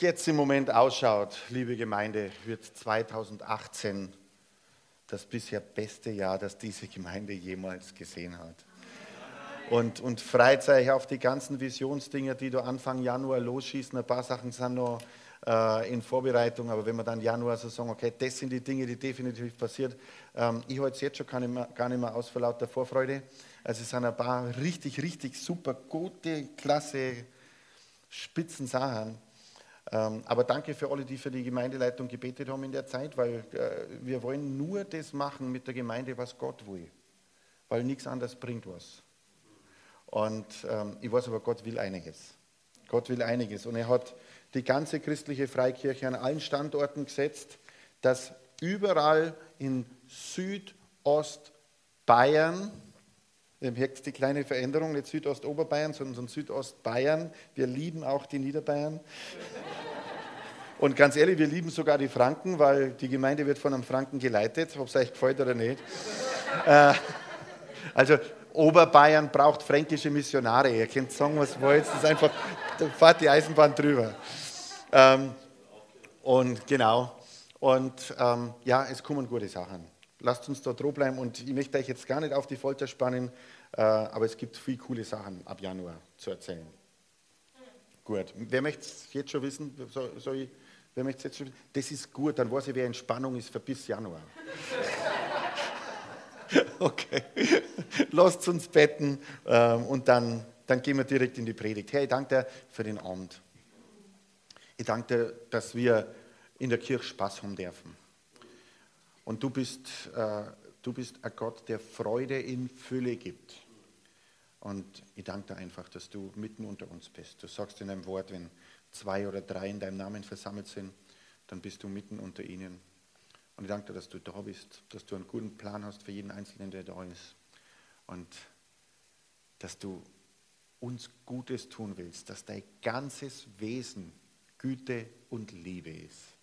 Jetzt im Moment ausschaut, liebe Gemeinde, wird 2018 das bisher beste Jahr, das diese Gemeinde jemals gesehen hat. Und, und freut euch auf die ganzen Visionsdinger, die du Anfang Januar losschießen. Ein paar Sachen sind noch äh, in Vorbereitung, aber wenn wir dann Januar so sagen, okay, das sind die Dinge, die definitiv passiert. Ähm, ich halte es jetzt schon gar nicht, mehr, gar nicht mehr aus vor lauter Vorfreude. Also es sind ein paar richtig, richtig super gute, klasse, spitzen Sachen. Ähm, aber danke für alle, die für die Gemeindeleitung gebetet haben in der Zeit, weil äh, wir wollen nur das machen mit der Gemeinde, was Gott will. Weil nichts anderes bringt was. Und ähm, ich weiß aber, Gott will einiges. Gott will einiges. Und er hat die ganze christliche Freikirche an allen Standorten gesetzt, dass überall in Südostbayern, Ihr merkt die kleine Veränderung, nicht Südostoberbayern, sondern Südostbayern. Wir lieben auch die Niederbayern. Und ganz ehrlich, wir lieben sogar die Franken, weil die Gemeinde wird von einem Franken geleitet, ob es euch gefällt oder nicht. Äh, also Oberbayern braucht fränkische Missionare. Ihr könnt sagen, was wollt. Das ist einfach, da fahrt die Eisenbahn drüber. Ähm, und genau. Und ähm, ja, es kommen gute Sachen. Lasst uns da droh bleiben und ich möchte euch jetzt gar nicht auf die Folter spannen, äh, aber es gibt viele coole Sachen ab Januar zu erzählen. Gut, wer möchte es jetzt schon wissen? Soll, soll ich, wer möchte jetzt schon Das ist gut, dann weiß ich, wer in Spannung ist für bis Januar. okay, lasst uns betten ähm, und dann, dann gehen wir direkt in die Predigt. Herr, ich danke dir für den Abend. Ich danke dir, dass wir in der Kirche Spaß haben dürfen. Und du bist, äh, du bist ein Gott, der Freude in Fülle gibt. Und ich danke dir einfach, dass du mitten unter uns bist. Du sagst in deinem Wort, wenn zwei oder drei in deinem Namen versammelt sind, dann bist du mitten unter ihnen. Und ich danke dir, dass du da bist, dass du einen guten Plan hast für jeden Einzelnen, der da ist. Und dass du uns Gutes tun willst, dass dein ganzes Wesen Güte und Liebe ist.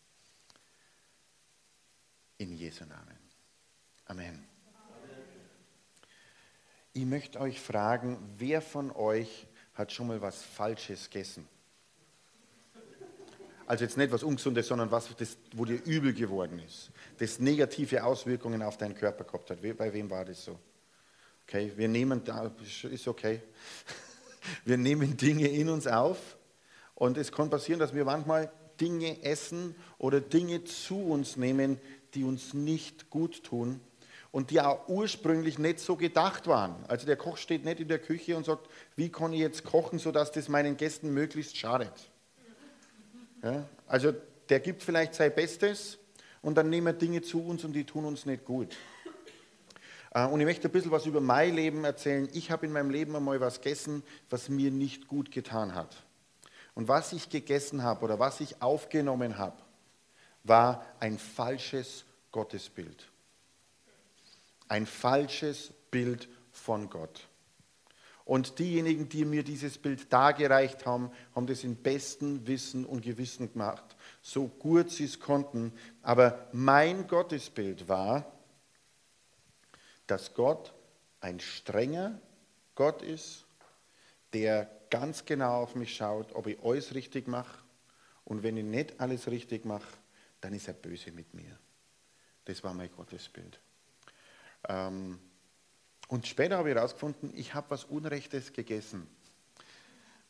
In Jesu Namen. Amen. Ich möchte euch fragen, wer von euch hat schon mal was Falsches gegessen? Also jetzt nicht was Ungesundes, sondern was, das, wo dir übel geworden ist, das negative Auswirkungen auf deinen Körper gehabt hat. Bei wem war das so? Okay, wir nehmen, ist okay, wir nehmen Dinge in uns auf und es kann passieren, dass wir manchmal Dinge essen oder Dinge zu uns nehmen, die uns nicht gut tun und die auch ursprünglich nicht so gedacht waren. Also der Koch steht nicht in der Küche und sagt, wie kann ich jetzt kochen, sodass das meinen Gästen möglichst schadet. Ja? Also der gibt vielleicht sein Bestes und dann nehmen wir Dinge zu uns und die tun uns nicht gut. Äh, und ich möchte ein bisschen was über mein Leben erzählen. Ich habe in meinem Leben einmal was gegessen, was mir nicht gut getan hat. Und was ich gegessen habe oder was ich aufgenommen habe, war ein falsches Gottesbild. Ein falsches Bild von Gott. Und diejenigen, die mir dieses Bild dargereicht haben, haben das in bestem Wissen und Gewissen gemacht, so gut sie es konnten. Aber mein Gottesbild war, dass Gott ein strenger Gott ist, der ganz genau auf mich schaut, ob ich alles richtig mache. Und wenn ich nicht alles richtig mache, dann ist er böse mit mir. Das war mein Gottesbild. Ähm, und später habe ich herausgefunden, ich habe was Unrechtes gegessen,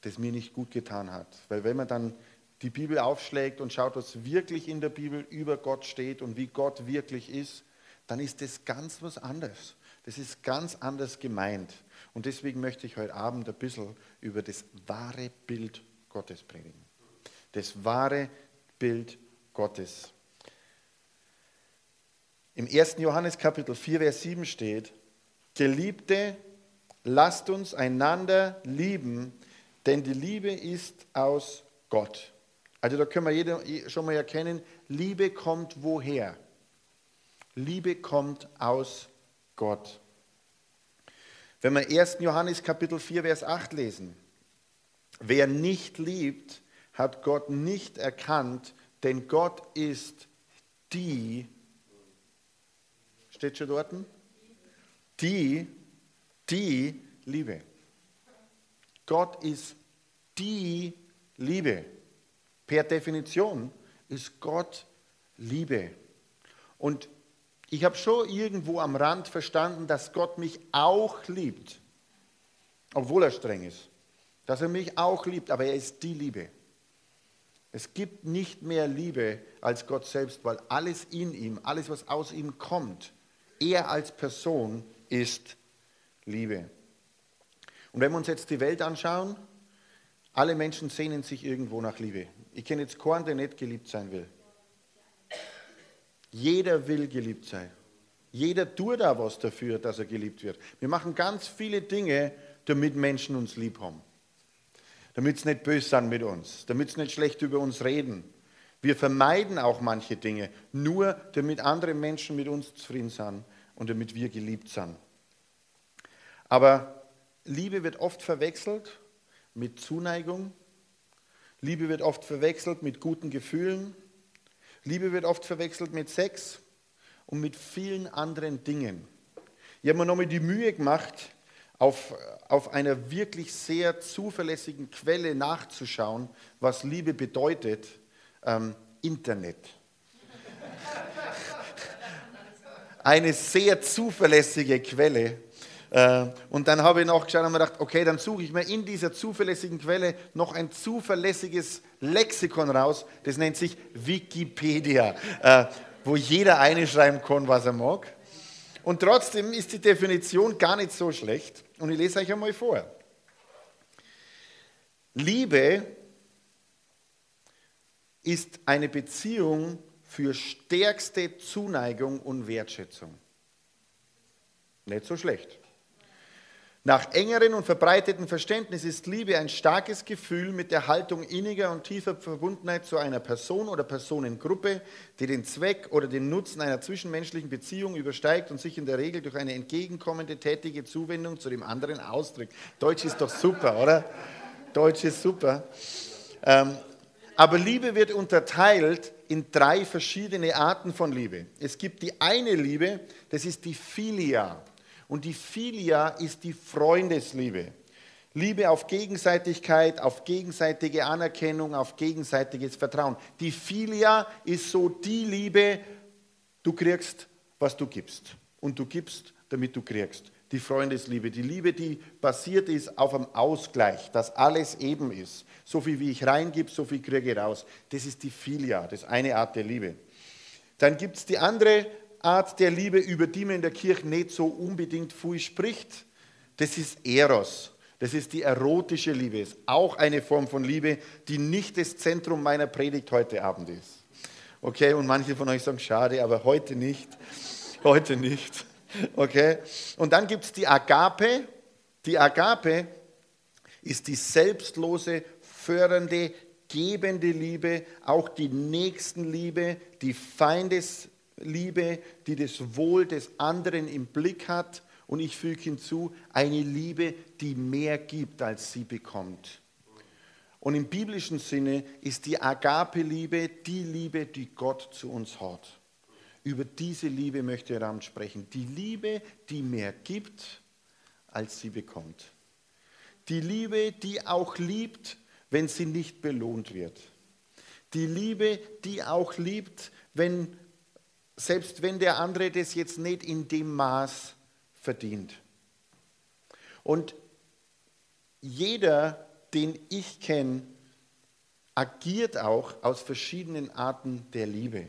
das mir nicht gut getan hat. Weil wenn man dann die Bibel aufschlägt und schaut, was wirklich in der Bibel über Gott steht und wie Gott wirklich ist, dann ist das ganz was anderes. Das ist ganz anders gemeint. Und deswegen möchte ich heute Abend ein bisschen über das wahre Bild Gottes predigen. Das wahre Bild Gottes. Im 1. Johannes Kapitel 4, Vers 7 steht, Geliebte, lasst uns einander lieben, denn die Liebe ist aus Gott. Also da können wir jeder schon mal erkennen, Liebe kommt woher? Liebe kommt aus Gott. Wenn wir 1. Johannes Kapitel 4, Vers 8 lesen, wer nicht liebt, hat Gott nicht erkannt, denn Gott ist die, steht schon dort? Die, die Liebe. Gott ist die Liebe. Per Definition ist Gott Liebe. Und ich habe schon irgendwo am Rand verstanden, dass Gott mich auch liebt, obwohl er streng ist. Dass er mich auch liebt, aber er ist die Liebe. Es gibt nicht mehr Liebe als Gott selbst, weil alles in ihm, alles, was aus ihm kommt, er als Person ist Liebe. Und wenn wir uns jetzt die Welt anschauen, alle Menschen sehnen sich irgendwo nach Liebe. Ich kenne jetzt keinen, der nicht geliebt sein will. Jeder will geliebt sein. Jeder tut da was dafür, dass er geliebt wird. Wir machen ganz viele Dinge, damit Menschen uns lieb haben damit sie nicht böse sind mit uns, damit sie nicht schlecht über uns reden. Wir vermeiden auch manche Dinge, nur damit andere Menschen mit uns zufrieden sind und damit wir geliebt sind. Aber Liebe wird oft verwechselt mit Zuneigung. Liebe wird oft verwechselt mit guten Gefühlen. Liebe wird oft verwechselt mit Sex und mit vielen anderen Dingen. Ich habe mir nochmal die Mühe gemacht, auf, auf einer wirklich sehr zuverlässigen Quelle nachzuschauen, was Liebe bedeutet, ähm, Internet. Eine sehr zuverlässige Quelle. Äh, und dann habe ich nachgeschaut und mir gedacht, okay, dann suche ich mir in dieser zuverlässigen Quelle noch ein zuverlässiges Lexikon raus. Das nennt sich Wikipedia, äh, wo jeder einschreiben kann, was er mag. Und trotzdem ist die Definition gar nicht so schlecht. Und ich lese euch einmal vor. Liebe ist eine Beziehung für stärkste Zuneigung und Wertschätzung. Nicht so schlecht. Nach engeren und verbreiteten Verständnis ist Liebe ein starkes Gefühl mit der Haltung inniger und tiefer Verbundenheit zu einer Person oder Personengruppe, die den Zweck oder den Nutzen einer zwischenmenschlichen Beziehung übersteigt und sich in der Regel durch eine entgegenkommende, tätige Zuwendung zu dem anderen ausdrückt. Deutsch ist doch super, oder? Deutsch ist super. Ähm, aber Liebe wird unterteilt in drei verschiedene Arten von Liebe. Es gibt die eine Liebe, das ist die Philia. Und die Philia ist die Freundesliebe. Liebe auf Gegenseitigkeit, auf gegenseitige Anerkennung, auf gegenseitiges Vertrauen. Die Philia ist so die Liebe, du kriegst, was du gibst. Und du gibst, damit du kriegst. Die Freundesliebe, die Liebe, die basiert ist auf einem Ausgleich, dass alles eben ist. So viel wie ich reingib, so viel kriege ich raus. Das ist die Philia, das ist eine Art der Liebe. Dann gibt es die andere Art der Liebe, über die man in der Kirche nicht so unbedingt viel spricht. Das ist Eros. Das ist die erotische Liebe. Ist auch eine Form von Liebe, die nicht das Zentrum meiner Predigt heute Abend ist. Okay, und manche von euch sagen, schade, aber heute nicht. Heute nicht. Okay, und dann gibt es die Agape. Die Agape ist die selbstlose, fördernde, gebende Liebe, auch die Nächstenliebe, die Feindes, Liebe, die das Wohl des anderen im Blick hat. Und ich füge hinzu, eine Liebe, die mehr gibt, als sie bekommt. Und im biblischen Sinne ist die Agape-Liebe die Liebe, die Gott zu uns hat. Über diese Liebe möchte Abend sprechen. Die Liebe, die mehr gibt, als sie bekommt. Die Liebe, die auch liebt, wenn sie nicht belohnt wird. Die Liebe, die auch liebt, wenn selbst wenn der andere das jetzt nicht in dem Maß verdient. Und jeder, den ich kenne, agiert auch aus verschiedenen Arten der Liebe.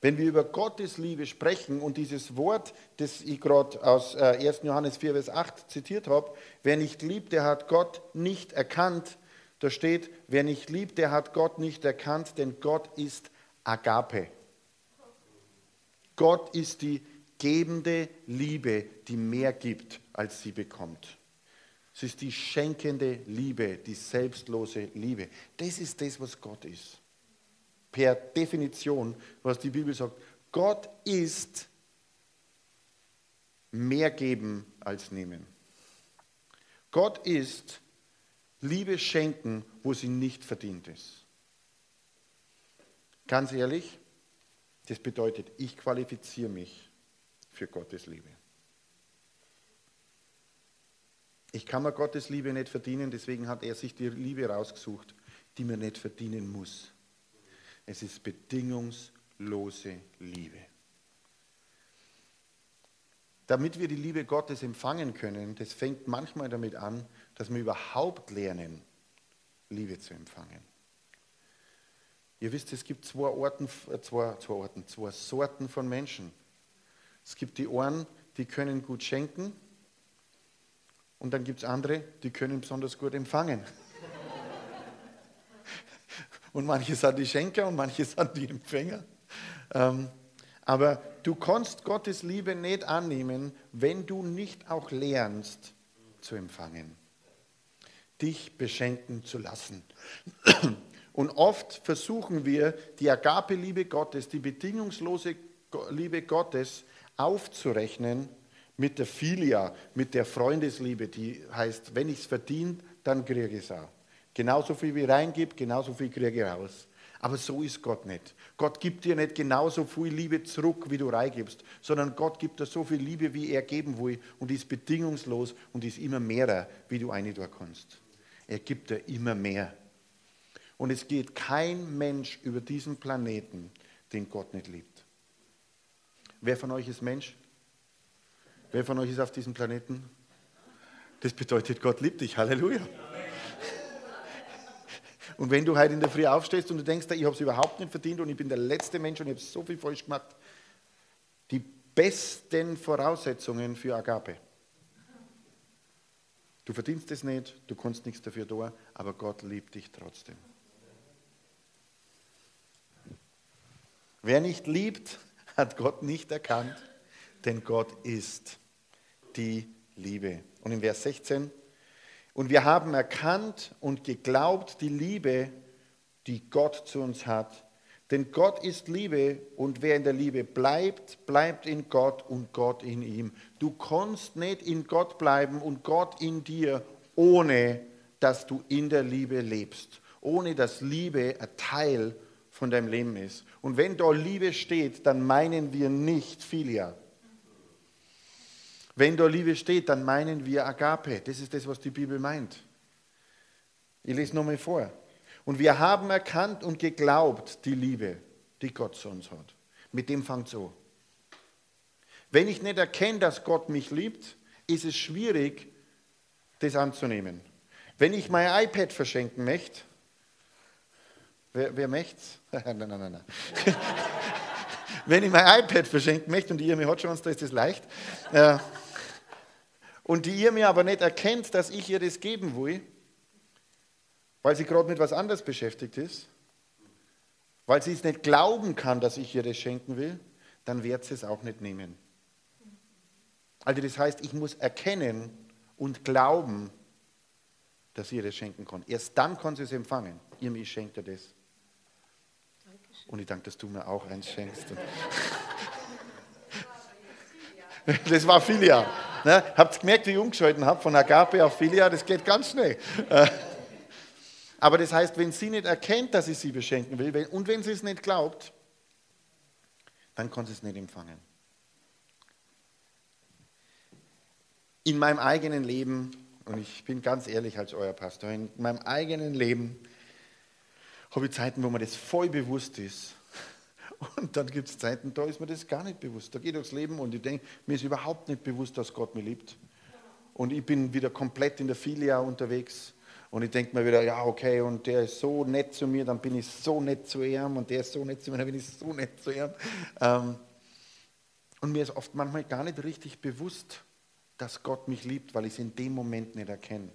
Wenn wir über Gottes Liebe sprechen und dieses Wort, das ich gerade aus 1. Äh, Johannes 4, Vers 8 zitiert habe, wer nicht liebt, der hat Gott nicht erkannt. Da steht, wer nicht liebt, der hat Gott nicht erkannt, denn Gott ist Agape. Gott ist die gebende Liebe, die mehr gibt, als sie bekommt. Es ist die schenkende Liebe, die selbstlose Liebe. Das ist das, was Gott ist. Per Definition, was die Bibel sagt. Gott ist mehr geben als nehmen. Gott ist Liebe schenken, wo sie nicht verdient ist. Ganz ehrlich, das bedeutet, ich qualifiziere mich für Gottes Liebe. Ich kann mir Gottes Liebe nicht verdienen, deswegen hat er sich die Liebe rausgesucht, die man nicht verdienen muss. Es ist bedingungslose Liebe. Damit wir die Liebe Gottes empfangen können, das fängt manchmal damit an, dass wir überhaupt lernen, Liebe zu empfangen. Ihr wisst, es gibt zwei, Orten, äh, zwei, zwei, Orten, zwei Sorten von Menschen. Es gibt die Ohren, die können gut schenken und dann gibt es andere, die können besonders gut empfangen. Und manche sind die Schenker und manche sind die Empfänger. Ähm, aber du kannst Gottes Liebe nicht annehmen, wenn du nicht auch lernst zu empfangen, dich beschenken zu lassen. Und oft versuchen wir, die Agape-Liebe Gottes, die bedingungslose Liebe Gottes aufzurechnen mit der Filia, mit der Freundesliebe, die heißt, wenn ich es verdiene, dann kriege ich es auch. Genauso viel wie reingibt, genauso viel kriege ich raus. Aber so ist Gott nicht. Gott gibt dir nicht genauso viel Liebe zurück, wie du reingibst, sondern Gott gibt dir so viel Liebe, wie er geben will und ist bedingungslos und ist immer mehrer, wie du eine da kannst. Er gibt dir immer mehr. Und es geht kein Mensch über diesen Planeten, den Gott nicht liebt. Wer von euch ist Mensch? Wer von euch ist auf diesem Planeten? Das bedeutet, Gott liebt dich. Halleluja. Und wenn du heute in der Früh aufstehst und du denkst, ich habe es überhaupt nicht verdient und ich bin der letzte Mensch und ich habe so viel falsch gemacht, die besten Voraussetzungen für Agape. Du verdienst es nicht, du kannst nichts dafür tun, aber Gott liebt dich trotzdem. Wer nicht liebt, hat Gott nicht erkannt, denn Gott ist die Liebe. Und in Vers 16, und wir haben erkannt und geglaubt die Liebe, die Gott zu uns hat. Denn Gott ist Liebe und wer in der Liebe bleibt, bleibt in Gott und Gott in ihm. Du kannst nicht in Gott bleiben und Gott in dir, ohne dass du in der Liebe lebst, ohne dass Liebe ein Teil von deinem Leben ist. Und wenn da Liebe steht, dann meinen wir nicht Filia. Wenn da Liebe steht, dann meinen wir Agape. Das ist das, was die Bibel meint. Ich lese nochmal vor. Und wir haben erkannt und geglaubt die Liebe, die Gott zu uns hat. Mit dem fängt es an. Wenn ich nicht erkenne, dass Gott mich liebt, ist es schwierig, das anzunehmen. Wenn ich mein iPad verschenken möchte, wer, wer möchte es? nein, nein, nein, nein. Wenn ich mein iPad verschenken möchte, und die mir hat schon, da ist das leicht, äh, und die ihr mir aber nicht erkennt, dass ich ihr das geben will, weil sie gerade mit was anderes beschäftigt ist, weil sie es nicht glauben kann, dass ich ihr das schenken will, dann wird sie es auch nicht nehmen. Also das heißt, ich muss erkennen und glauben, dass sie ihr das schenken kann. Erst dann kann sie es empfangen. Ihr, ich schenke dir das. Und ich danke, dass du mir auch eins schenkst. Das war Filia. Ne? Habt ihr gemerkt, wie ich umgeschalten habe von Agape auf Filia? Das geht ganz schnell. Äh, aber das heißt, wenn sie nicht erkennt, dass ich sie beschenken will und wenn sie es nicht glaubt, dann kann sie es nicht empfangen. In meinem eigenen Leben, und ich bin ganz ehrlich als euer Pastor, in meinem eigenen Leben habe ich Zeiten, wo mir das voll bewusst ist, und dann gibt es Zeiten, da ist mir das gar nicht bewusst. Da geht durchs Leben und ich denke, mir ist überhaupt nicht bewusst, dass Gott mich liebt. Und ich bin wieder komplett in der Filia unterwegs. Und ich denke mir wieder, ja, okay, und der ist so nett zu mir, dann bin ich so nett zu ihm. Und der ist so nett zu mir, dann bin ich so nett zu ihm. Ähm, und mir ist oft manchmal gar nicht richtig bewusst, dass Gott mich liebt, weil ich es in dem Moment nicht erkenne.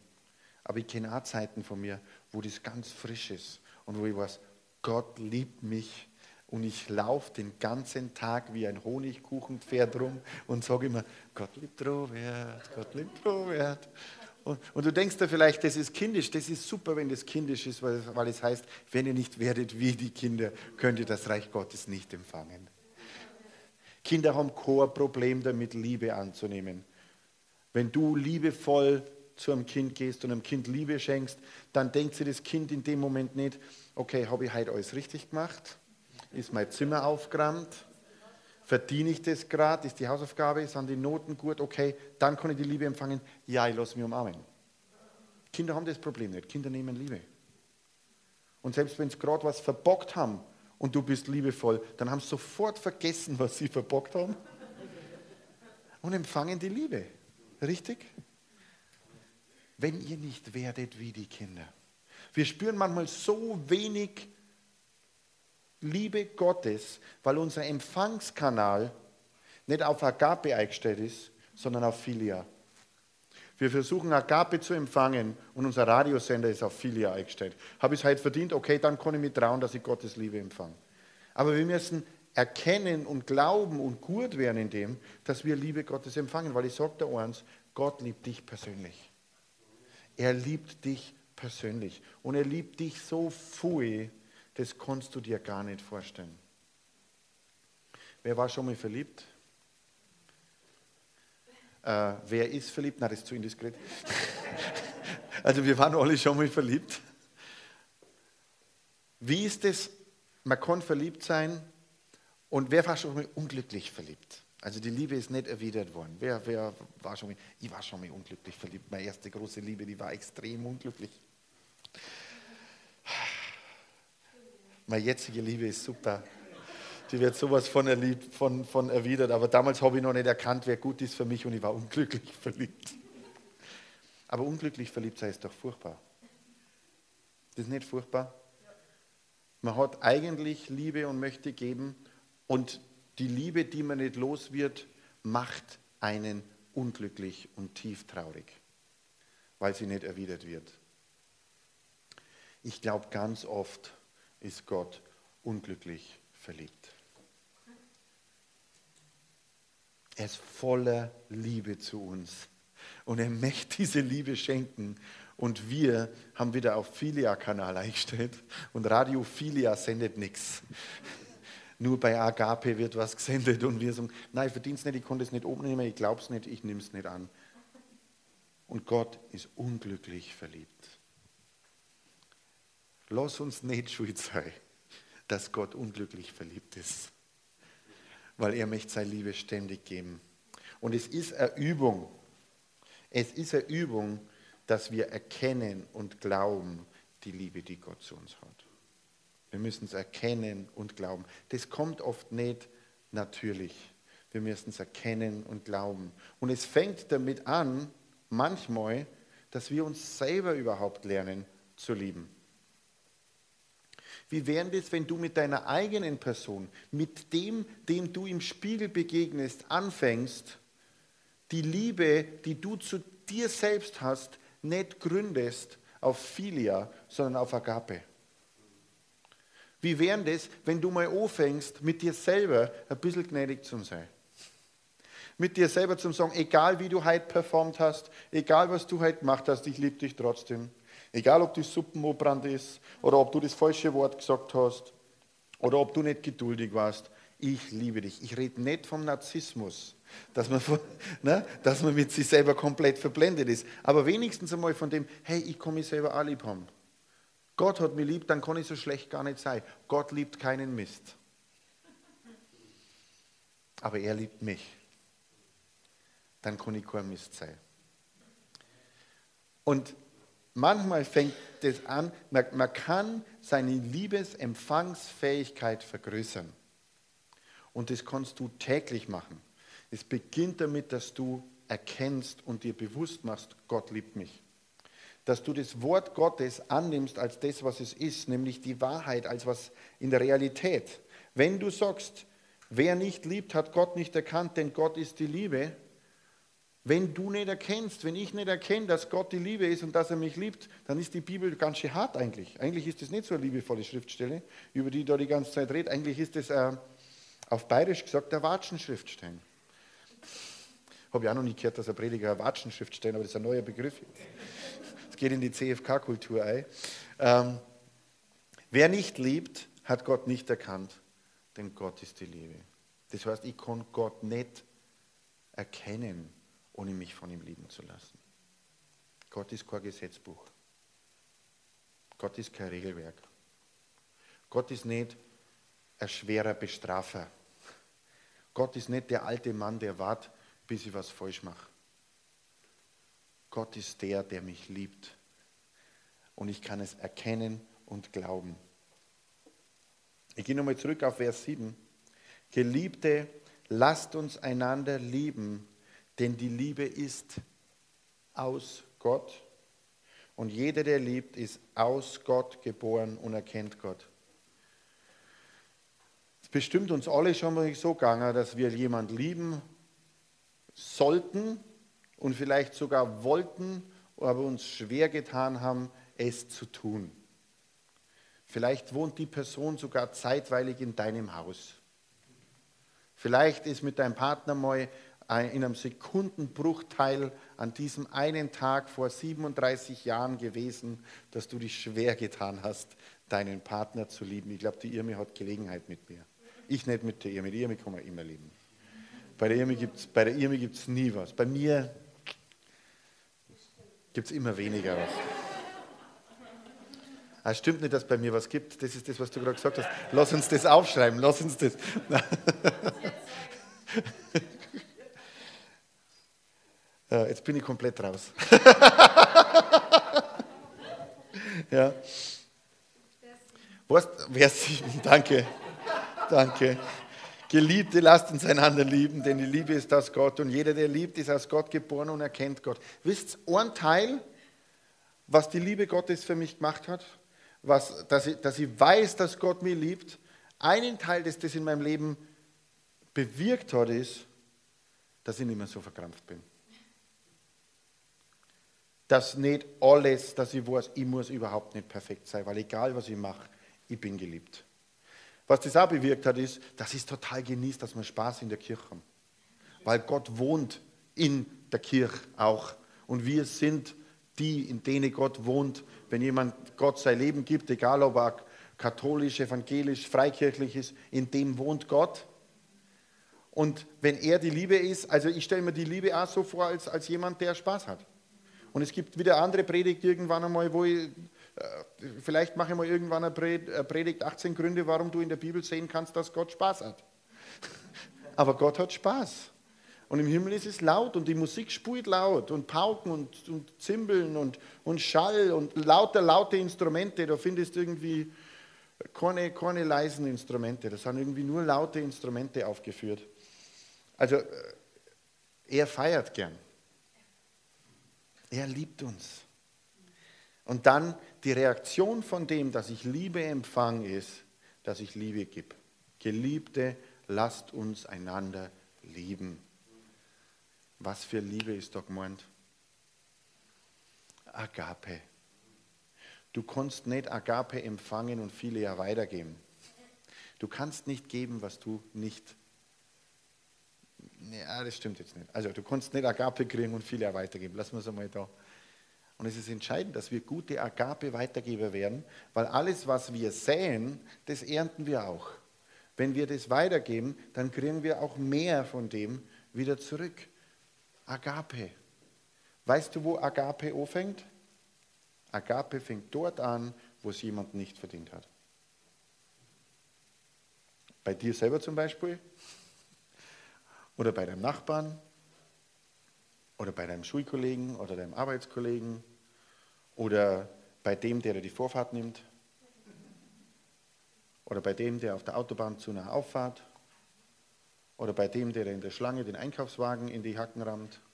Aber ich kenne auch Zeiten von mir, wo das ganz frisch ist und wo ich weiß, Gott liebt mich und ich laufe den ganzen Tag wie ein Honigkuchenpferd rum und sage immer, Gott liebt Robert, Gott liebt Robert. Und, und, du denkst dir vielleicht, das ist kindisch. Das ist super, wenn das kindisch ist, weil, weil es heißt, wenn ihr nicht werdet wie die Kinder, könnt ihr das Reich Gottes nicht empfangen. Kinder haben kein Problem damit, Liebe anzunehmen. Wenn du liebevoll zu einem Kind gehst und einem Kind Liebe schenkst, dann denkt sich das Kind in dem Moment nicht, okay, habe ich heute alles richtig gemacht? Ist mein Zimmer aufgeräumt? Verdiene ich das gerade? Ist die Hausaufgabe? Sind die Noten gut? Okay, dann kann ich die Liebe empfangen. Ja, ich lasse mich umarmen. Kinder haben das Problem nicht. Kinder nehmen Liebe. Und selbst wenn sie gerade was verbockt haben und du bist liebevoll, dann haben sie sofort vergessen, was sie verbockt haben und empfangen die Liebe. Richtig? Wenn ihr nicht werdet wie die Kinder. Wir spüren manchmal so wenig Liebe Gottes, weil unser Empfangskanal nicht auf Agape eingestellt ist, sondern auf Filia. Wir versuchen Agape zu empfangen und unser Radiosender ist auf Filia eingestellt. Habe ich es heute verdient? Okay, dann kann ich mich trauen, dass ich Gottes Liebe empfange. Aber wir müssen erkennen und glauben und gut werden in dem, dass wir Liebe Gottes empfangen. Weil ich sage dir eins, Gott liebt dich persönlich. Er liebt dich persönlich. Und er liebt dich so viel, das kannst du dir gar nicht vorstellen. Wer war schon mal verliebt? Äh, wer ist verliebt? Na, das ist zu indiskret. also wir waren alle schon mal verliebt. Wie ist es? Man kann verliebt sein und wer war schon mal unglücklich verliebt? Also die Liebe ist nicht erwidert worden. Wer, wer war schon mal? Ich war schon mal unglücklich verliebt. Meine erste große Liebe, die war extrem unglücklich. Meine jetzige Liebe ist super. Die wird sowas von, erliebt, von, von erwidert. Aber damals habe ich noch nicht erkannt, wer gut ist für mich und ich war unglücklich verliebt. Aber unglücklich verliebt sein ist doch furchtbar. Das ist nicht furchtbar? Man hat eigentlich Liebe und möchte geben und die Liebe, die man nicht los wird, macht einen unglücklich und tief traurig, weil sie nicht erwidert wird. Ich glaube ganz oft, ist Gott unglücklich verliebt. Er ist voller Liebe zu uns. Und er möchte diese Liebe schenken. Und wir haben wieder auf Filia-Kanal eingestellt. Und Radio Filia sendet nichts. Nur bei Agape wird was gesendet. Und wir sagen, nein, ich verdiene es nicht, ich konnte es nicht oben nehmen, ich glaube es nicht, ich nehme es nicht an. Und Gott ist unglücklich verliebt. Lass uns nicht schuld sein, dass Gott unglücklich verliebt ist, weil er möchte seine Liebe ständig geben. Und es ist eine Übung. Es ist eine Übung, dass wir erkennen und glauben die Liebe, die Gott zu uns hat. Wir müssen es erkennen und glauben. Das kommt oft nicht natürlich. Wir müssen es erkennen und glauben. Und es fängt damit an, manchmal, dass wir uns selber überhaupt lernen zu lieben. Wie wäre das, wenn du mit deiner eigenen Person, mit dem, dem du im Spiegel begegnest, anfängst, die Liebe, die du zu dir selbst hast, nicht gründest auf Philia, sondern auf Agape? Wie wäre das, wenn du mal anfängst, mit dir selber ein bisschen gnädig zu sein? Mit dir selber zu sagen, egal wie du heute performt hast, egal was du heute gemacht hast, ich liebe dich trotzdem. Egal, ob die Suppenmobrand ist oder ob du das falsche Wort gesagt hast oder ob du nicht geduldig warst. Ich liebe dich. Ich rede nicht vom Narzissmus, dass man, ne, dass man mit sich selber komplett verblendet ist. Aber wenigstens einmal von dem, hey, ich kann mich selber auch lieb haben. Gott hat mich lieb, dann kann ich so schlecht gar nicht sein. Gott liebt keinen Mist. Aber er liebt mich. Dann kann ich kein Mist sein. Und Manchmal fängt es an, man, man kann seine Liebesempfangsfähigkeit vergrößern. Und das kannst du täglich machen. Es beginnt damit, dass du erkennst und dir bewusst machst, Gott liebt mich. Dass du das Wort Gottes annimmst als das, was es ist, nämlich die Wahrheit, als was in der Realität. Wenn du sagst, wer nicht liebt, hat Gott nicht erkannt, denn Gott ist die Liebe, wenn du nicht erkennst, wenn ich nicht erkenne, dass Gott die Liebe ist und dass er mich liebt, dann ist die Bibel ganz schön hart eigentlich. Eigentlich ist das nicht so eine liebevolle Schriftstelle, über die da die ganze Zeit redet. Eigentlich ist das äh, auf bayerisch gesagt der Watschen-Schriftstelle. Habe ich auch noch nie gehört, dass ein Prediger eine Watschenschrift stellen, aber das ist ein neuer Begriff. Es geht in die CFK-Kultur ein. Ähm, wer nicht liebt, hat Gott nicht erkannt, denn Gott ist die Liebe. Das heißt, ich kann Gott nicht erkennen, ohne mich von ihm lieben zu lassen. Gott ist kein Gesetzbuch. Gott ist kein Regelwerk. Gott ist nicht ein schwerer Bestrafer. Gott ist nicht der alte Mann, der wartet, bis ich was falsch mache. Gott ist der, der mich liebt. Und ich kann es erkennen und glauben. Ich gehe nochmal zurück auf Vers 7. Geliebte, lasst uns einander lieben, denn die Liebe ist aus Gott. Und jeder, der liebt, ist aus Gott geboren und erkennt Gott. Es bestimmt uns alle schon mal so gegangen, dass wir jemanden lieben sollten und vielleicht sogar wollten, aber uns schwer getan haben, es zu tun. Vielleicht wohnt die Person sogar zeitweilig in deinem Haus. Vielleicht ist mit deinem Partner mal in einem Sekundenbruchteil an diesem einen Tag vor 37 Jahren gewesen, dass du dich schwer getan hast, deinen Partner zu lieben. Ich glaube, die Irmi hat Gelegenheit mit mir. Ich nicht mit der Irmi. Die Irmi kann man immer lieben. Bei der Irmi gibt es nie was. Bei mir gibt es immer weniger was. Ah, es stimmt nicht, dass bei mir was gibt. Das ist das, was du gerade gesagt hast. Lass uns das aufschreiben. Lass uns das. Ja, jetzt bin ich komplett raus. ja. Vers 7, danke. Danke. Geliebte, lasst uns einander lieben, denn die Liebe ist aus Gott und jeder, der liebt, ist aus Gott geboren und erkennt Gott. Wisst ihr, ein Teil, was die Liebe Gottes für mich gemacht hat, was, dass, ich, dass ich weiß, dass Gott mich liebt, einen Teil, das das in meinem Leben bewirkt hat, ist, dass ich nicht mehr so verkrampft bin dass nicht alles, dass ich weiß, ich muss überhaupt nicht perfekt sein, weil egal was ich mache, ich bin geliebt. Was das auch bewirkt hat, ist, dass ich es total genießt, dass wir Spaß in der Kirche haben. Weil Gott wohnt in der Kirche auch. Und wir sind die, in denen Gott wohnt. Wenn jemand Gott sein Leben gibt, egal ob er katholisch, evangelisch, freikirchlich ist, in dem wohnt Gott. Und wenn er die Liebe ist, also ich stelle mir die Liebe auch so vor, als, als jemand, der Spaß hat. Und es gibt wieder andere Predigt irgendwann einmal, wo ich, äh, vielleicht mache ich mal irgendwann eine Predigt, 18 Gründe, warum du in der Bibel sehen kannst, dass Gott Spaß hat. Aber Gott hat Spaß. Und im Himmel ist es laut und die Musik spielt laut und Pauken und, und Zimbeln und, und Schall und lauter, laute Instrumente. Da findest du irgendwie keine, keine leisen Instrumente. Da sind irgendwie nur laute Instrumente aufgeführt. Also äh, er feiert gern. Er liebt uns. Und dann die Reaktion von dem, dass ich Liebe empfange, ist, dass ich Liebe gebe. Geliebte, lasst uns einander lieben. Was für Liebe ist da gemeint? Agape. Du kannst nicht Agape empfangen und viele ja weitergeben. Du kannst nicht geben, was du nicht ja, das stimmt jetzt nicht. Also du kannst nicht Agape kriegen und viele weitergeben. Lassen wir es einmal da. Und es ist entscheidend, dass wir gute Agape-Weitergeber werden, weil alles, was wir säen, das ernten wir auch. Wenn wir das weitergeben, dann kriegen wir auch mehr von dem wieder zurück. Agape. Weißt du, wo Agape anfängt? Agape fängt dort an, wo es jemand nicht verdient hat. Bei dir selber zum Beispiel, oder bei deinem Nachbarn oder bei deinem Schulkollegen oder deinem Arbeitskollegen oder bei dem, der dir die Vorfahrt nimmt oder bei dem, der auf der Autobahn zu einer Auffahrt oder bei dem, der in der Schlange den Einkaufswagen in die Hacken rammt.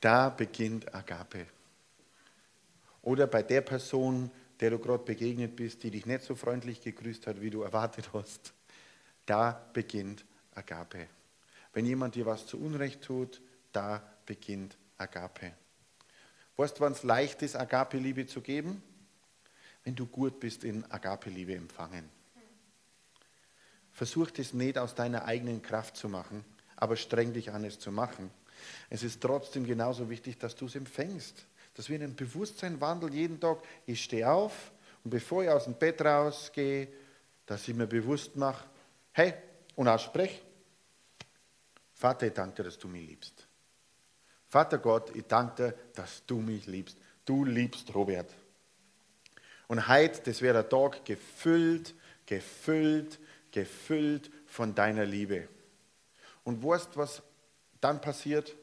Da beginnt Agape. Oder bei der Person, der du gerade begegnet bist, die dich nicht so freundlich gegrüßt hat, wie du erwartet hast. Da beginnt Agape. Wenn jemand dir was zu Unrecht tut, da beginnt Agape. Weißt du, wann es leicht ist, Agape-Liebe zu geben? Wenn du gut bist in Agape-Liebe empfangen. Versuch das nicht aus deiner eigenen Kraft zu machen, aber streng dich an, es zu machen. Es ist trotzdem genauso wichtig, dass du es empfängst. Dass wir in ein Bewusstsein wandeln jeden Tag. Ich stehe auf und bevor ich aus dem Bett rausgehe, dass ich mir bewusst mache, hey, und ausspreche, Vater, ich danke dir, dass du mich liebst. Vater Gott, ich danke dir, dass du mich liebst. Du liebst Robert. Und heute, das wäre der Tag gefüllt, gefüllt, gefüllt von deiner Liebe. Und weißt was dann passiert?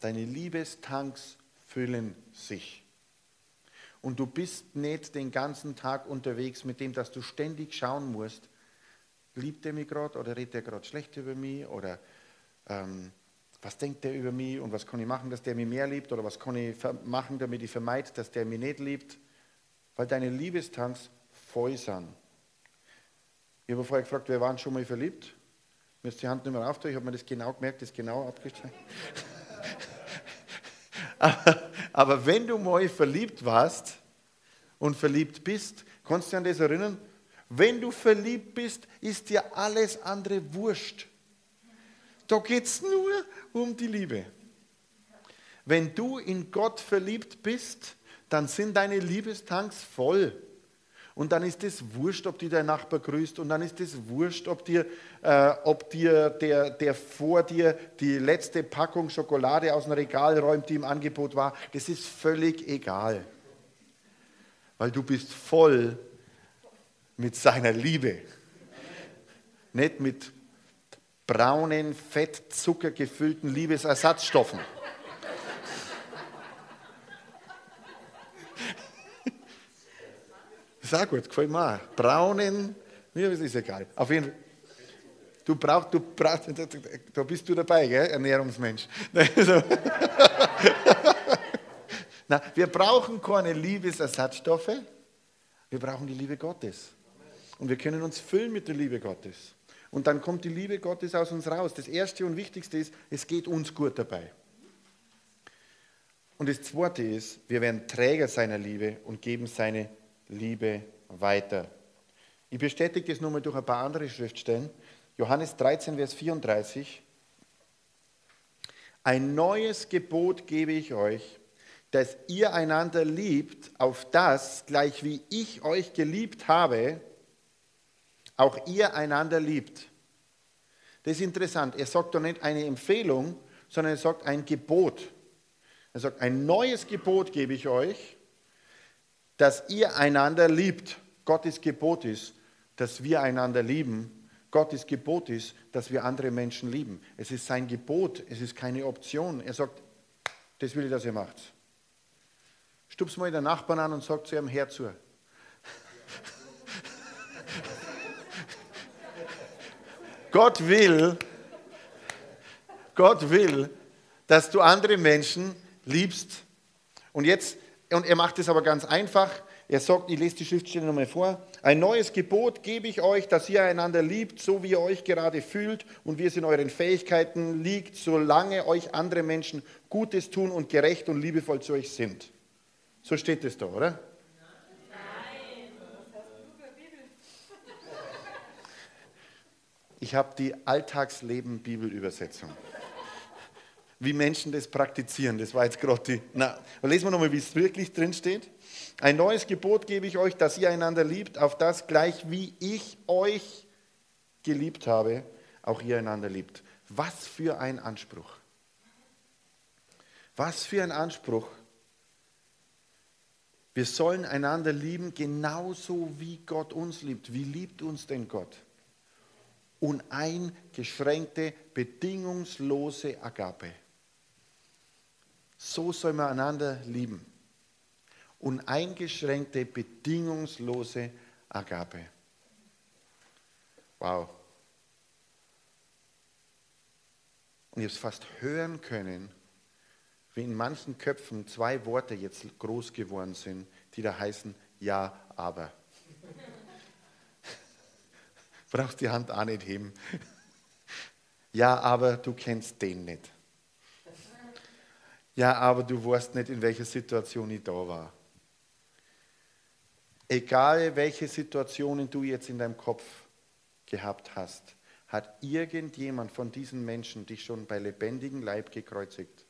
Deine Liebestanks füllen sich. Und du bist nicht den ganzen Tag unterwegs mit dem, dass du ständig schauen musst, liebt er mich gerade oder redet er gerade schlecht über mich oder ähm, was denkt er über mich und was kann ich machen, dass der mich mehr liebt oder was kann ich machen, damit ich vermeide, dass der mich nicht liebt, weil deine Liebestanks voll sind. Ich habe vorher gefragt, wer waren schon mal verliebt? Müsst die Hand nicht mehr auftun, ich habe mir das genau gemerkt, das genau abgestellt. aber, aber wenn du mal verliebt warst und verliebt bist, kannst du dich an das erinnern? Wenn du verliebt bist, ist dir alles andere wurscht. Da geht es nur um die Liebe. Wenn du in Gott verliebt bist, dann sind deine Liebestanks voll. Und dann ist es wurscht, ob dir dein Nachbar grüßt. Und dann ist es wurscht, ob dir, äh, ob dir der, der vor dir die letzte Packung Schokolade aus dem Regal räumt, die im Angebot war. Das ist völlig egal. Weil du bist voll mit seiner Liebe. Nicht mit braunen, fettzuckergefüllten Liebesersatzstoffen. Sehr gut, gefällt mir auch. Braunen, mir ist egal. Auf jeden Fall. Du brauchst, du brauchst, da bist du dabei, gell? Ernährungsmensch. Na, wir brauchen keine Liebesersatzstoffe, wir brauchen die Liebe Gottes. Und wir können uns füllen mit der Liebe Gottes. Und dann kommt die Liebe Gottes aus uns raus. Das Erste und Wichtigste ist, es geht uns gut dabei. Und das Zweite ist, wir werden Träger seiner Liebe und geben seine Liebe weiter. Ich bestätige das nochmal durch ein paar andere Schriftstellen. Johannes 13, Vers 34. Ein neues Gebot gebe ich euch, dass ihr einander liebt, auf das, gleich wie ich euch geliebt habe, auch ihr einander liebt. Das ist interessant. Er sagt doch nicht eine Empfehlung, sondern er sagt ein Gebot. Er sagt, ein neues Gebot gebe ich euch, dass ihr einander liebt. Gottes Gebot ist, dass wir einander lieben. Gottes Gebot ist, dass wir andere Menschen lieben. Es ist sein Gebot, es ist keine Option. Er sagt, das will ich, dass ihr macht. Stups mal den Nachbarn an und sagt zu ihrem Herr zu. Gott will, Gott will, dass du andere Menschen liebst. Und jetzt, und er macht es aber ganz einfach. Er sagt, ich lese die Schriftstelle nochmal vor. Ein neues Gebot gebe ich euch, dass ihr einander liebt, so wie ihr euch gerade fühlt und wie es in euren Fähigkeiten liegt, solange euch andere Menschen Gutes tun und gerecht und liebevoll zu euch sind. So steht es da, oder? Ich habe die Alltagsleben-Bibelübersetzung. Wie Menschen das praktizieren, das war jetzt die. Na, lesen wir nochmal, wie es wirklich drin steht. Ein neues Gebot gebe ich euch, dass ihr einander liebt, auf das gleich wie ich euch geliebt habe, auch ihr einander liebt. Was für ein Anspruch. Was für ein Anspruch. Wir sollen einander lieben, genauso wie Gott uns liebt. Wie liebt uns denn Gott? Uneingeschränkte, bedingungslose Agape. So soll man einander lieben. Uneingeschränkte, bedingungslose Agape. Wow. Und ich habe es fast hören können, wie in manchen Köpfen zwei Worte jetzt groß geworden sind, die da heißen Ja, aber brauchst die Hand auch nicht heben. Ja, aber du kennst den nicht. Ja, aber du weißt nicht, in welcher Situation ich da war. Egal, welche Situationen du jetzt in deinem Kopf gehabt hast, hat irgendjemand von diesen Menschen dich schon bei lebendigem Leib gekreuzigt?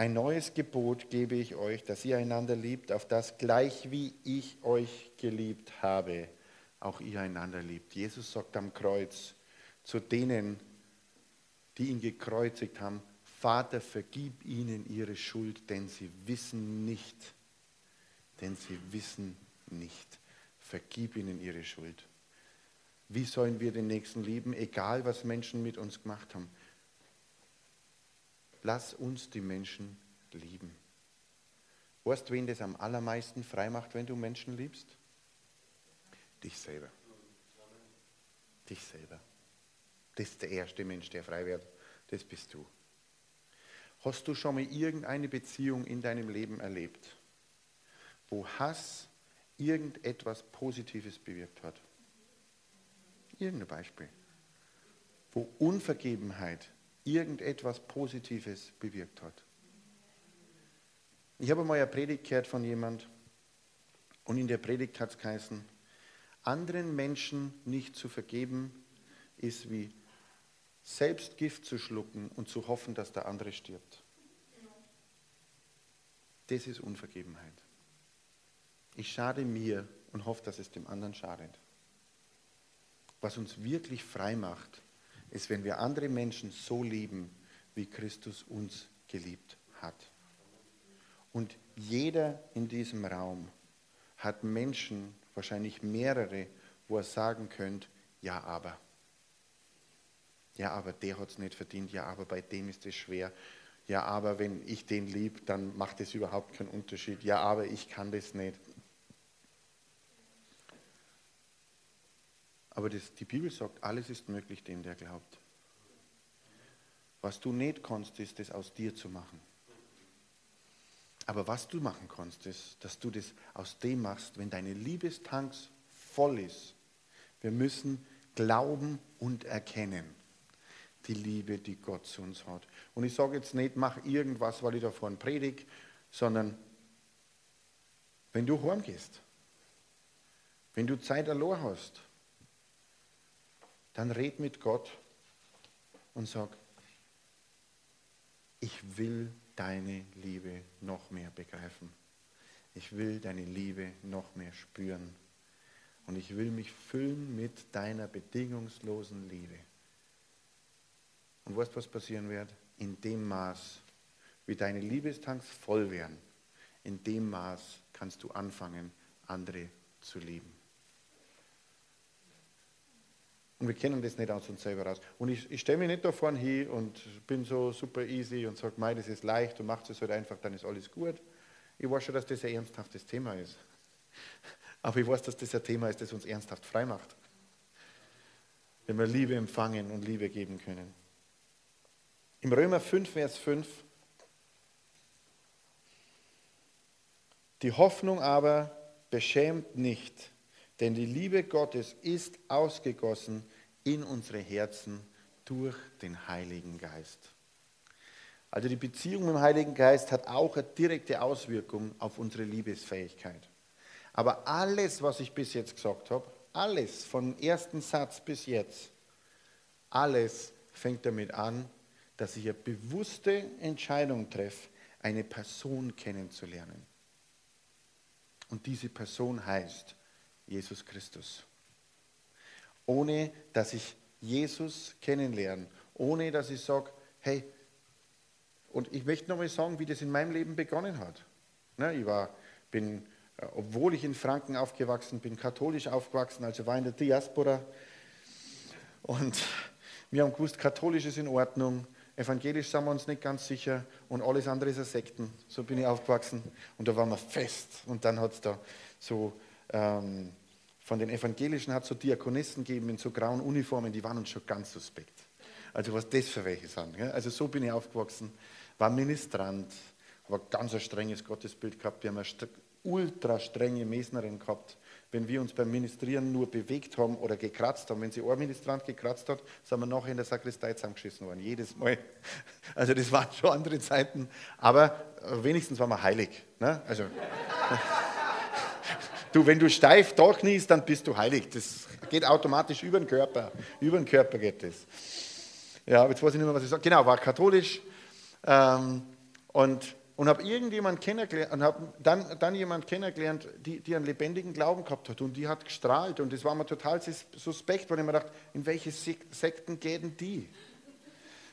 Ein neues Gebot gebe ich euch, dass ihr einander liebt, auf das gleich wie ich euch geliebt habe, auch ihr einander liebt. Jesus sagt am Kreuz zu denen, die ihn gekreuzigt haben, Vater, vergib ihnen ihre Schuld, denn sie wissen nicht, denn sie wissen nicht. Vergib ihnen ihre Schuld. Wie sollen wir den Nächsten lieben, egal was Menschen mit uns gemacht haben? Lass uns die Menschen lieben. Weißt du, wen das am allermeisten frei macht, wenn du Menschen liebst? Dich selber. Dich selber. Das ist der erste Mensch, der frei wird. Das bist du. Hast du schon mal irgendeine Beziehung in deinem Leben erlebt, wo Hass irgendetwas Positives bewirkt hat? Irgendein Beispiel. Wo Unvergebenheit irgendetwas Positives bewirkt hat. Ich habe mal eine Predigt gehört von jemand und in der Predigt hat es geheißen, anderen Menschen nicht zu vergeben ist wie selbst Gift zu schlucken und zu hoffen, dass der andere stirbt. Das ist Unvergebenheit. Ich schade mir und hoffe, dass es dem anderen schadet. Was uns wirklich frei macht, ist, wenn wir andere Menschen so lieben, wie Christus uns geliebt hat. Und jeder in diesem Raum hat Menschen, wahrscheinlich mehrere, wo er sagen könnte, ja aber. Ja, aber der hat es nicht verdient. Ja, aber bei dem ist es schwer. Ja, aber wenn ich den lieb, dann macht es überhaupt keinen Unterschied. Ja, aber ich kann das nicht. Aber das, die Bibel sagt, alles ist möglich dem, der glaubt. Was du nicht kannst, ist das aus dir zu machen. Aber was du machen kannst, ist, dass du das aus dem machst, wenn deine Liebestanks voll ist. Wir müssen glauben und erkennen die Liebe, die Gott zu uns hat. Und ich sage jetzt nicht, mach irgendwas, weil ich da vorne predige, sondern wenn du heimgehst, wenn du Zeit allein hast, dann red mit Gott und sag, ich will deine Liebe noch mehr begreifen. Ich will deine Liebe noch mehr spüren. Und ich will mich füllen mit deiner bedingungslosen Liebe. Und weißt du, was passieren wird? In dem Maß, wie deine Liebestanks voll werden, in dem Maß kannst du anfangen, andere zu lieben. Und wir kennen das nicht aus uns selber raus. Und ich, ich stelle mich nicht da vorne hin und bin so super easy und sage, mei, das ist leicht, du machst es halt einfach, dann ist alles gut. Ich weiß schon, dass das ein ernsthaftes Thema ist. Aber ich weiß, dass das ein Thema ist, das uns ernsthaft frei macht. Wenn wir Liebe empfangen und Liebe geben können. Im Römer 5, Vers 5. Die Hoffnung aber beschämt nicht, denn die Liebe Gottes ist ausgegossen in unsere Herzen durch den Heiligen Geist. Also die Beziehung mit dem Heiligen Geist hat auch eine direkte Auswirkung auf unsere Liebesfähigkeit. Aber alles, was ich bis jetzt gesagt habe, alles vom ersten Satz bis jetzt, alles fängt damit an, dass ich eine bewusste Entscheidung treffe, eine Person kennenzulernen. Und diese Person heißt Jesus Christus. Ohne dass ich Jesus kennenlerne, ohne dass ich sage, hey, und ich möchte nochmal sagen, wie das in meinem Leben begonnen hat. Ne, ich war, bin, äh, obwohl ich in Franken aufgewachsen bin, katholisch aufgewachsen, also war in der Diaspora. Und wir haben gewusst, katholisch ist in Ordnung, evangelisch sind wir uns nicht ganz sicher und alles andere ist ein Sekten. So bin ich aufgewachsen und da waren wir fest. Und dann hat es da so ähm, von den Evangelischen hat es so Diakonisten gegeben in so grauen Uniformen, die waren uns schon ganz suspekt. Also was das für welche sind. Gell? Also so bin ich aufgewachsen, war Ministrant, aber ganz ein strenges Gottesbild gehabt. Wir haben eine ultra strenge Mesnerin gehabt. Wenn wir uns beim Ministrieren nur bewegt haben oder gekratzt haben, wenn sie ein Ministrant gekratzt hat, sind wir nachher in der Sakristei zusammengeschissen worden. Jedes Mal. Also das waren schon andere Zeiten. Aber wenigstens waren wir heilig. Ne? Also, du, wenn du steif da kniest, dann bist du heilig. Das geht automatisch über den Körper. Über den Körper geht das. Ja, jetzt weiß ich nicht mehr, was ich sage. Genau, war katholisch. Ähm, und und habe irgendjemand kennengelernt und habe dann, dann jemand kennengelernt, die, die einen lebendigen Glauben gehabt hat und die hat gestrahlt und das war mir total suspekt, weil ich mir dachte, in welche Sekten gehen die?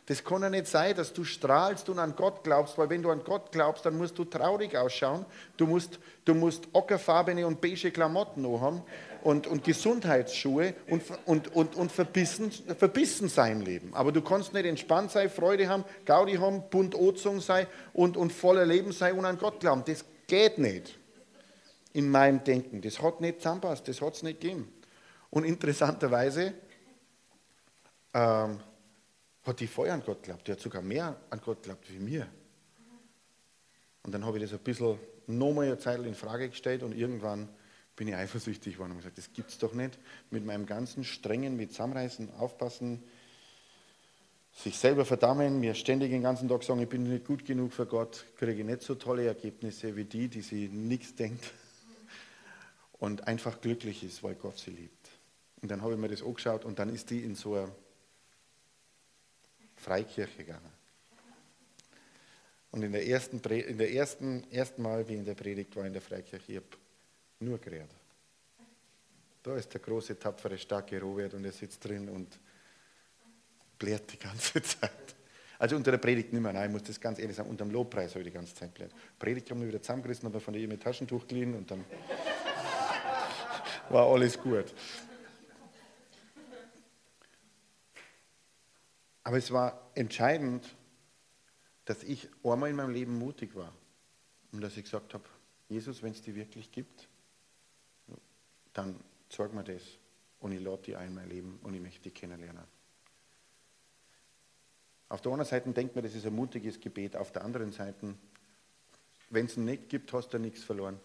Das kann ja nicht sein, dass du strahlst und an Gott glaubst, weil wenn du an Gott glaubst, dann musst du traurig ausschauen, du musst, du musst ockerfarbene und beige Klamotten haben und, und Gesundheitsschuhe und, und, und, und verbissen, verbissen sein Leben. Aber du kannst nicht entspannt sein, Freude haben, Gaudi haben, bunt Ozung sein und, und voller Leben sein und an Gott glauben. Das geht nicht in meinem Denken. Das hat nicht zusammenpasst, das hat es nicht gegeben. Und interessanterweise ähm, hat die voll an Gott geglaubt. Die hat sogar mehr an Gott geglaubt wie mir. Und dann habe ich das ein bisschen nochmal eine Zeit in Frage gestellt und irgendwann bin ich eifersüchtig geworden und gesagt, das gibt es doch nicht. Mit meinem ganzen Strengen, mit Zusammenreißen, Aufpassen, sich selber verdammen, mir ständig den ganzen Tag sagen, ich bin nicht gut genug für Gott, kriege ich nicht so tolle Ergebnisse wie die, die sie nichts denkt und einfach glücklich ist, weil Gott sie liebt. Und dann habe ich mir das angeschaut und dann ist die in so einer Freikirche gegangen. Und in der ersten, in der ersten, ersten Mal, wie in der Predigt war in der Freikirche, ich nur geredet. Da ist der große, tapfere, starke Robert und er sitzt drin und blärt die ganze Zeit. Also unter der Predigt nicht mehr, nein, ich muss das ganz ehrlich sagen, unter dem Lobpreis habe ich die ganze Zeit blärt. Predigt haben wir wieder zusammengerissen, aber von der mit Taschentuch geliehen und dann war alles gut. Aber es war entscheidend, dass ich einmal in meinem Leben mutig war und dass ich gesagt habe, Jesus, wenn es die wirklich gibt, dann zeig mir das und ich lade die ein in mein Leben und ich möchte die kennenlernen. Auf der einen Seite denkt man, das ist ein mutiges Gebet, auf der anderen Seite, wenn es ihn nicht gibt, hast du nichts verloren.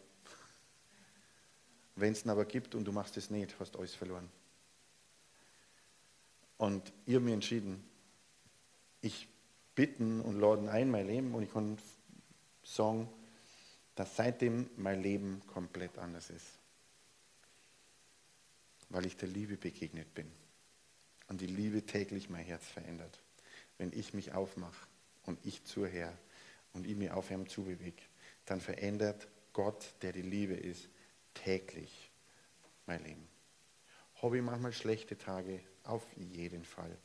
Wenn es ihn aber gibt und du machst es nicht, hast du alles verloren. Und ich habe mich entschieden, ich bitten und laden ein mein Leben und ich kann sagen, dass seitdem mein Leben komplett anders ist weil ich der Liebe begegnet bin. Und die Liebe täglich mein Herz verändert. Wenn ich mich aufmache und ich zur Herr und ich mir auf ihm zubewege, dann verändert Gott, der die Liebe ist, täglich mein Leben. Habe ich manchmal schlechte Tage? Auf jeden Fall.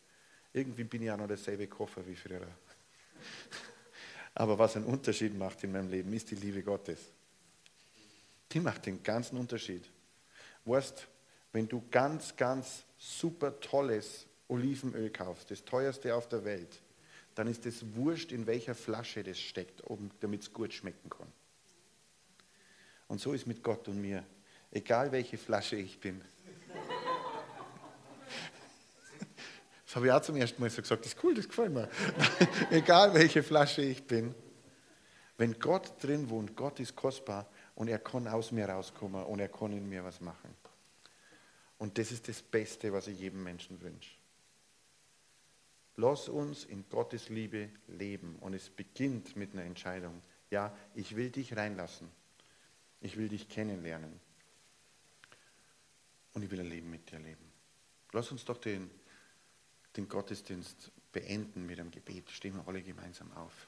Irgendwie bin ich auch noch derselbe Koffer wie früher. Aber was einen Unterschied macht in meinem Leben, ist die Liebe Gottes. Die macht den ganzen Unterschied. Weißt, wenn du ganz, ganz super tolles Olivenöl kaufst, das teuerste auf der Welt, dann ist es wurscht, in welcher Flasche das steckt, damit es gut schmecken kann. Und so ist mit Gott und mir. Egal welche Flasche ich bin. Habe ich auch zum ersten Mal so gesagt. Das ist cool, das gefällt mir. Egal welche Flasche ich bin. Wenn Gott drin wohnt, Gott ist kostbar und er kann aus mir rauskommen und er kann in mir was machen. Und das ist das Beste, was ich jedem Menschen wünsche. Lass uns in Gottes Liebe leben. Und es beginnt mit einer Entscheidung. Ja, ich will dich reinlassen. Ich will dich kennenlernen. Und ich will ein Leben mit dir leben. Lass uns doch den, den Gottesdienst beenden mit einem Gebet. Stehen wir alle gemeinsam auf.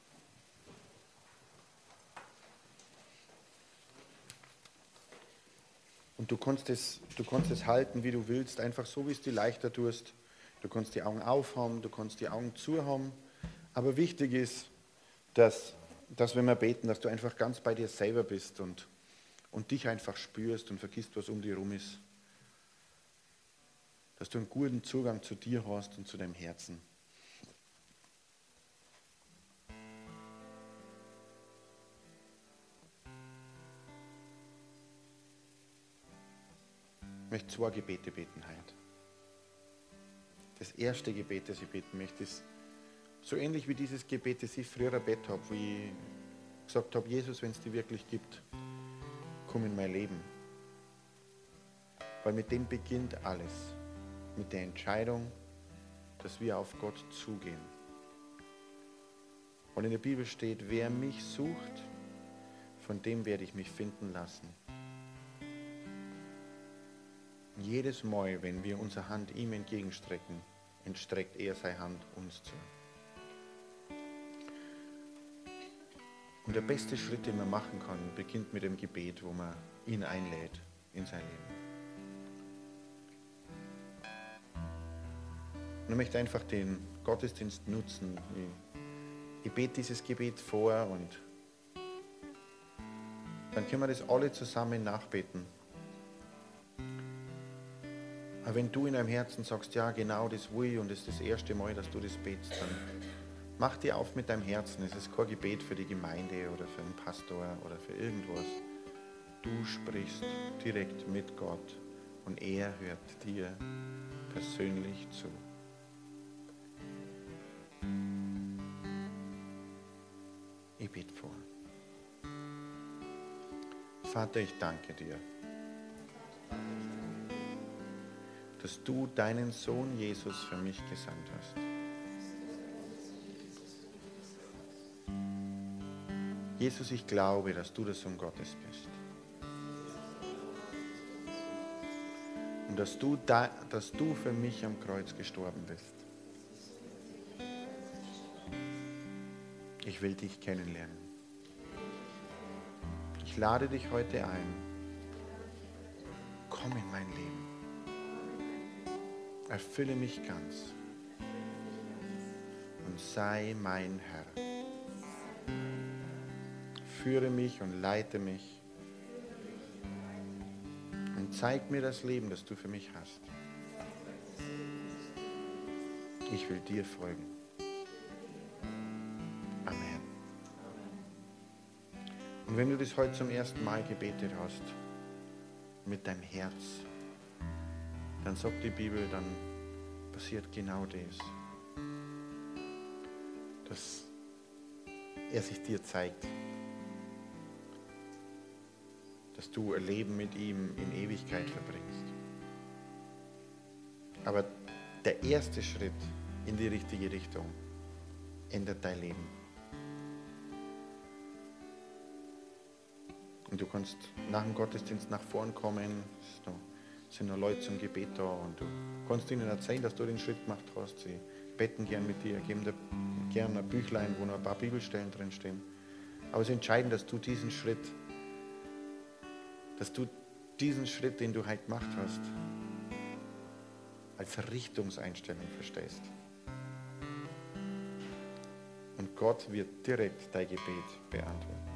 Und du kannst, es, du kannst es halten, wie du willst, einfach so, wie es dir leichter tust. Du kannst die Augen aufhaben, du kannst die Augen zuhaben. Aber wichtig ist, dass, dass wenn wir beten, dass du einfach ganz bei dir selber bist und, und dich einfach spürst und vergisst, was um dich herum ist. Dass du einen guten Zugang zu dir hast und zu deinem Herzen. Ich möchte zwei Gebete beten heute. Das erste Gebet, das ich beten möchte, ist so ähnlich wie dieses Gebet, das ich früher bett habe, wie ich gesagt habe, Jesus, wenn es dir wirklich gibt, komm in mein Leben. Weil mit dem beginnt alles. Mit der Entscheidung, dass wir auf Gott zugehen. Und in der Bibel steht, wer mich sucht, von dem werde ich mich finden lassen. Jedes Mal, wenn wir unsere Hand ihm entgegenstrecken, entstreckt er seine Hand uns zu. Und der beste Schritt, den man machen kann, beginnt mit dem Gebet, wo man ihn einlädt in sein Leben. Und ich möchte einfach den Gottesdienst nutzen. Ich, ich bete dieses Gebet vor und dann können wir das alle zusammen nachbeten. Aber wenn du in deinem Herzen sagst, ja genau, das will ich und es ist das erste Mal, dass du das betest, dann mach dir auf mit deinem Herzen. Es ist kein Gebet für die Gemeinde oder für einen Pastor oder für irgendwas. Du sprichst direkt mit Gott und er hört dir persönlich zu. Vater, ich danke dir dass du deinen Sohn Jesus für mich gesandt hast. Jesus, ich glaube, dass du der Sohn Gottes bist. Und dass du, da, dass du für mich am Kreuz gestorben bist. Ich will dich kennenlernen. Lade dich heute ein. Komm in mein Leben. Erfülle mich ganz und sei mein Herr. Führe mich und leite mich und zeig mir das Leben, das du für mich hast. Ich will dir folgen. Und wenn du das heute zum ersten Mal gebetet hast, mit deinem Herz, dann sagt die Bibel, dann passiert genau das. Dass er sich dir zeigt. Dass du ein Leben mit ihm in Ewigkeit verbringst. Aber der erste Schritt in die richtige Richtung ändert dein Leben. Und du kannst nach dem Gottesdienst nach vorn kommen sind noch Leute zum Gebet da und du kannst ihnen erzählen, dass du den Schritt gemacht hast. Sie betten gern mit dir, geben dir gern ein Büchlein, wo noch ein paar Bibelstellen drin stehen. Aber es ist entscheidend, dass du diesen Schritt, dass du diesen Schritt, den du heute gemacht hast, als Richtungseinstellung verstehst. Und Gott wird direkt dein Gebet beantworten.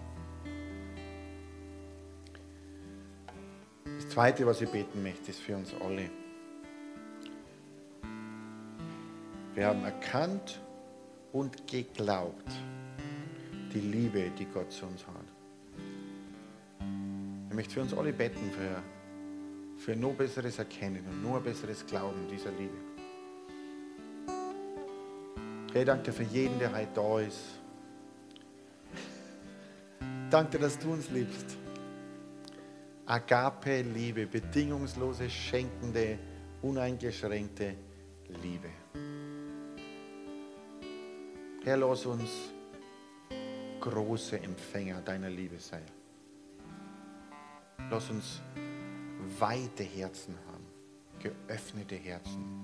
Zweite, was ich beten möchte, ist für uns alle. Wir haben erkannt und geglaubt die Liebe, die Gott zu uns hat. Ich möchte für uns alle beten, für, für noch besseres Erkennen und nur besseres Glauben dieser Liebe. Herr, danke für jeden, der heute da ist. Danke, dass du uns liebst. Agape-Liebe, bedingungslose, schenkende, uneingeschränkte Liebe. Herr, lass uns große Empfänger deiner Liebe sein. Lass uns weite Herzen haben, geöffnete Herzen.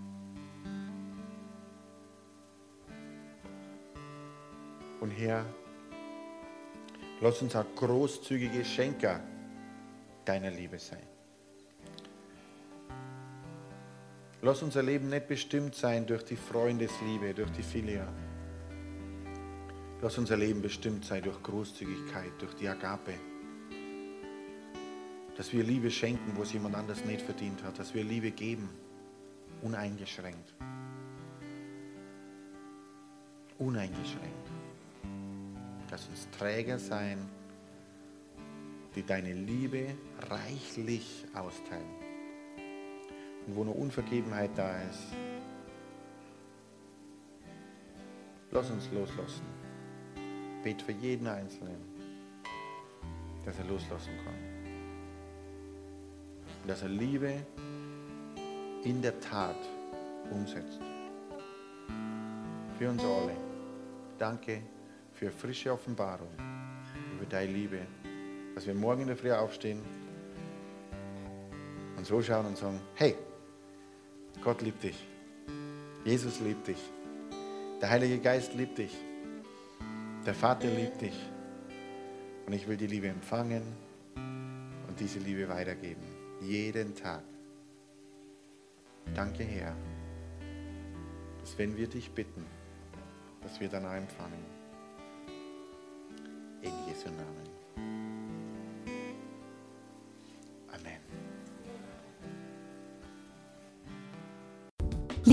Und Herr, lass uns auch großzügige Schenker deiner Liebe sein. Lass unser Leben nicht bestimmt sein durch die Freundesliebe, durch die Filia. Lass unser Leben bestimmt sein durch Großzügigkeit, durch die Agape. Dass wir Liebe schenken, wo es jemand anders nicht verdient hat. Dass wir Liebe geben, uneingeschränkt. Uneingeschränkt. Lass uns Träger sein die deine Liebe reichlich austeilen. Und wo nur Unvergebenheit da ist, lass uns loslassen. Bet für jeden Einzelnen, dass er loslassen kann. dass er Liebe in der Tat umsetzt. Für uns alle. Danke für frische Offenbarung über deine Liebe, dass wir morgen in der Früh aufstehen und so schauen und sagen, hey, Gott liebt dich. Jesus liebt dich. Der Heilige Geist liebt dich. Der Vater liebt dich. Und ich will die Liebe empfangen und diese Liebe weitergeben. Jeden Tag. Danke, Herr, dass wenn wir dich bitten, dass wir danach empfangen. In Jesu Namen.